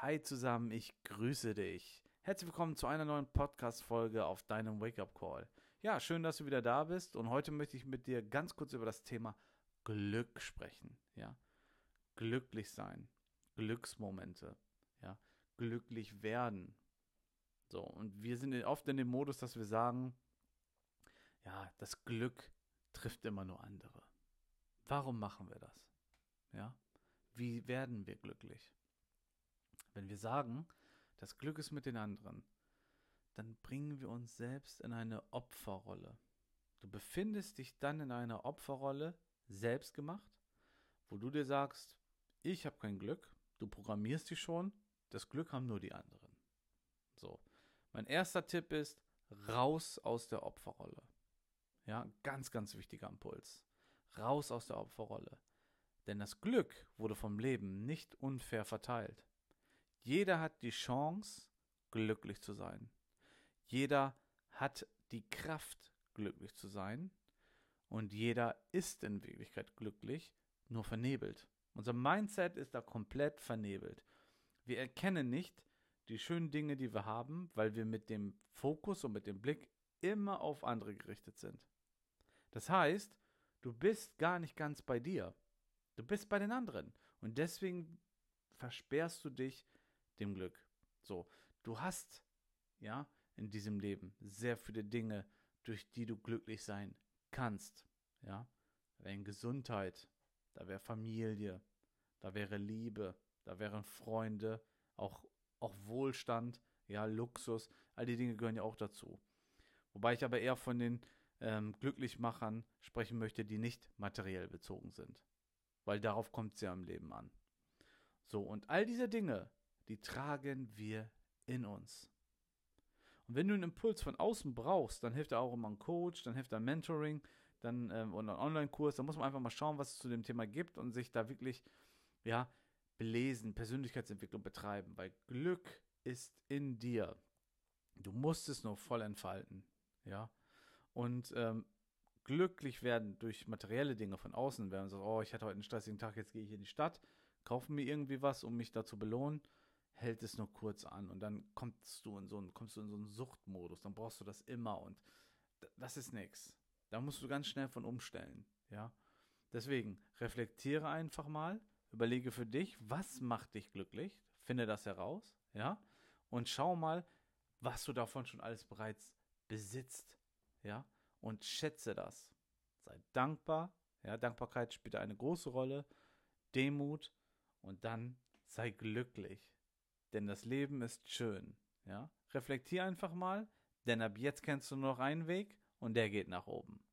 Hi zusammen, ich grüße dich. Herzlich willkommen zu einer neuen Podcast-Folge auf deinem Wake-up-Call. Ja, schön, dass du wieder da bist und heute möchte ich mit dir ganz kurz über das Thema Glück sprechen. Ja, glücklich sein, Glücksmomente, ja, glücklich werden. So, und wir sind oft in dem Modus, dass wir sagen, ja, das Glück trifft immer nur andere. Warum machen wir das? Ja, wie werden wir glücklich? Wenn wir sagen, das Glück ist mit den anderen, dann bringen wir uns selbst in eine Opferrolle. Du befindest dich dann in einer Opferrolle, selbst gemacht, wo du dir sagst, ich habe kein Glück, du programmierst dich schon, das Glück haben nur die anderen. So, mein erster Tipp ist, raus aus der Opferrolle. Ja, ganz, ganz wichtiger Impuls. Raus aus der Opferrolle. Denn das Glück wurde vom Leben nicht unfair verteilt. Jeder hat die Chance, glücklich zu sein. Jeder hat die Kraft, glücklich zu sein. Und jeder ist in Wirklichkeit glücklich, nur vernebelt. Unser Mindset ist da komplett vernebelt. Wir erkennen nicht die schönen Dinge, die wir haben, weil wir mit dem Fokus und mit dem Blick immer auf andere gerichtet sind. Das heißt, du bist gar nicht ganz bei dir. Du bist bei den anderen. Und deswegen versperrst du dich dem Glück. So, du hast, ja, in diesem Leben sehr viele Dinge, durch die du glücklich sein kannst. Ja, da wäre Gesundheit, da wäre Familie, da wäre Liebe, da wären Freunde, auch, auch Wohlstand, ja, Luxus, all die Dinge gehören ja auch dazu. Wobei ich aber eher von den ähm, Glücklichmachern sprechen möchte, die nicht materiell bezogen sind weil darauf kommt es ja im Leben an. So, und all diese Dinge, die tragen wir in uns. Und wenn du einen Impuls von außen brauchst, dann hilft da auch immer ein Coach, dann hilft da Mentoring, dann ähm, oder ein Online-Kurs, da muss man einfach mal schauen, was es zu dem Thema gibt und sich da wirklich, ja, belesen, Persönlichkeitsentwicklung betreiben, weil Glück ist in dir. Du musst es nur voll entfalten, ja. Und ähm, glücklich werden durch materielle Dinge von außen, wenn man sagt, oh, ich hatte heute einen stressigen Tag, jetzt gehe ich in die Stadt, kaufe mir irgendwie was, um mich da zu belohnen, hält es nur kurz an und dann kommst du in so einen, kommst du in so einen Suchtmodus, dann brauchst du das immer und das ist nichts. Da musst du ganz schnell von umstellen, ja. Deswegen reflektiere einfach mal, überlege für dich, was macht dich glücklich, finde das heraus, ja, und schau mal, was du davon schon alles bereits besitzt, ja und schätze das. Sei dankbar. Ja, Dankbarkeit spielt eine große Rolle. Demut und dann sei glücklich. Denn das Leben ist schön. Ja, reflektier einfach mal, denn ab jetzt kennst du nur noch einen Weg und der geht nach oben.